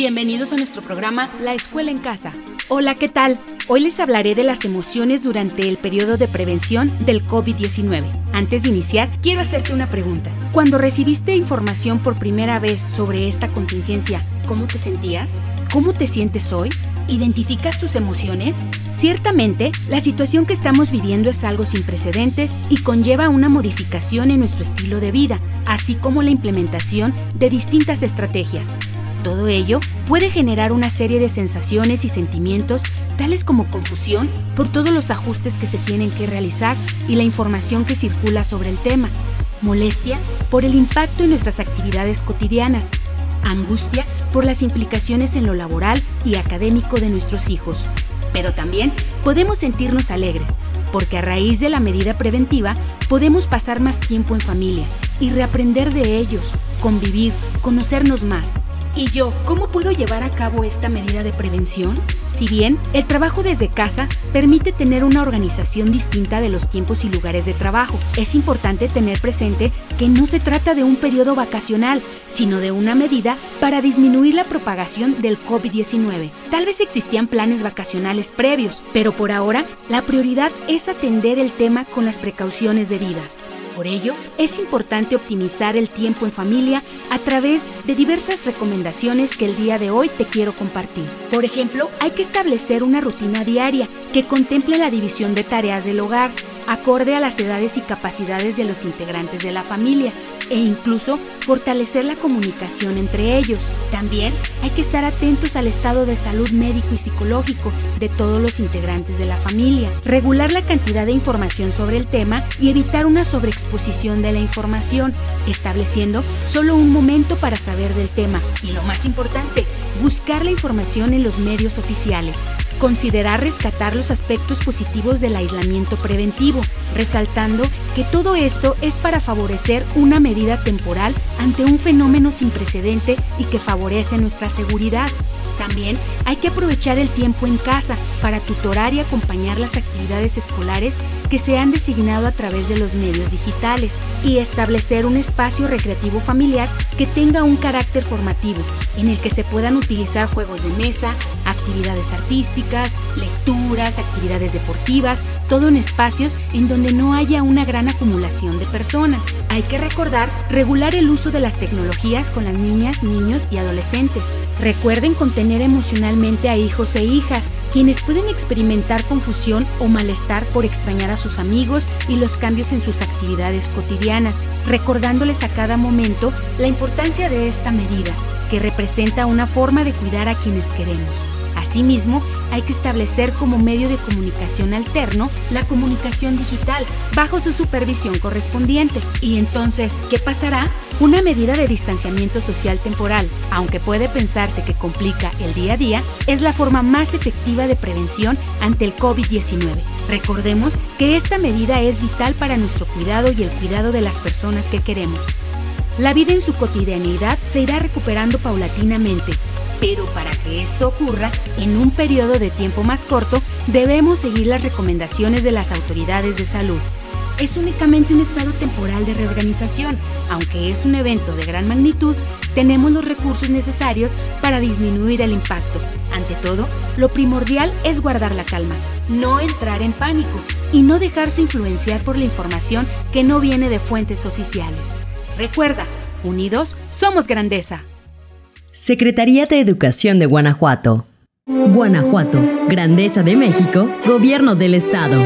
Bienvenidos a nuestro programa La Escuela en Casa. Hola, ¿qué tal? Hoy les hablaré de las emociones durante el periodo de prevención del COVID-19. Antes de iniciar, quiero hacerte una pregunta. Cuando recibiste información por primera vez sobre esta contingencia, ¿cómo te sentías? ¿Cómo te sientes hoy? ¿Identificas tus emociones? Ciertamente, la situación que estamos viviendo es algo sin precedentes y conlleva una modificación en nuestro estilo de vida, así como la implementación de distintas estrategias. Todo ello puede generar una serie de sensaciones y sentimientos tales como confusión por todos los ajustes que se tienen que realizar y la información que circula sobre el tema, molestia por el impacto en nuestras actividades cotidianas, angustia por las implicaciones en lo laboral y académico de nuestros hijos. Pero también podemos sentirnos alegres, porque a raíz de la medida preventiva podemos pasar más tiempo en familia y reaprender de ellos, convivir, conocernos más. ¿Y yo cómo puedo llevar a cabo esta medida de prevención? Si bien el trabajo desde casa permite tener una organización distinta de los tiempos y lugares de trabajo, es importante tener presente que no se trata de un periodo vacacional, sino de una medida para disminuir la propagación del COVID-19. Tal vez existían planes vacacionales previos, pero por ahora la prioridad es atender el tema con las precauciones debidas. Por ello, es importante optimizar el tiempo en familia a través de diversas recomendaciones que el día de hoy te quiero compartir. Por ejemplo, hay que establecer una rutina diaria que contemple la división de tareas del hogar, acorde a las edades y capacidades de los integrantes de la familia e incluso fortalecer la comunicación entre ellos. También hay que estar atentos al estado de salud médico y psicológico de todos los integrantes de la familia, regular la cantidad de información sobre el tema y evitar una sobreexposición de la información, estableciendo solo un momento para saber del tema y lo más importante, buscar la información en los medios oficiales. Considerar rescatar los aspectos positivos del aislamiento preventivo, resaltando que todo esto es para favorecer una medida temporal ante un fenómeno sin precedente y que favorece nuestra seguridad. También hay que aprovechar el tiempo en casa para tutorar y acompañar las actividades escolares que se han designado a través de los medios digitales y establecer un espacio recreativo familiar que tenga un carácter formativo, en el que se puedan utilizar juegos de mesa, actividades artísticas, lecturas, actividades deportivas, todo en espacios en donde no haya una gran acumulación de personas. Hay que recordar regular el uso de las tecnologías con las niñas, niños y adolescentes. Recuerden contener emocionalmente a hijos e hijas, quienes pueden experimentar confusión o malestar por extrañar a sus amigos y los cambios en sus actividades cotidianas, recordándoles a cada momento la importancia de esta medida, que representa una forma de cuidar a quienes queremos. Asimismo, hay que establecer como medio de comunicación alterno la comunicación digital bajo su supervisión correspondiente. Y entonces, ¿qué pasará? Una medida de distanciamiento social temporal, aunque puede pensarse que complica el día a día, es la forma más efectiva de prevención ante el COVID-19. Recordemos que esta medida es vital para nuestro cuidado y el cuidado de las personas que queremos. La vida en su cotidianidad se irá recuperando paulatinamente, pero para que esto ocurra en un periodo de tiempo más corto, debemos seguir las recomendaciones de las autoridades de salud. Es únicamente un estado temporal de reorganización, aunque es un evento de gran magnitud, tenemos los recursos necesarios para disminuir el impacto. Ante todo, lo primordial es guardar la calma, no entrar en pánico y no dejarse influenciar por la información que no viene de fuentes oficiales. Recuerda, unidos somos grandeza. Secretaría de Educación de Guanajuato. Guanajuato, Grandeza de México, Gobierno del Estado.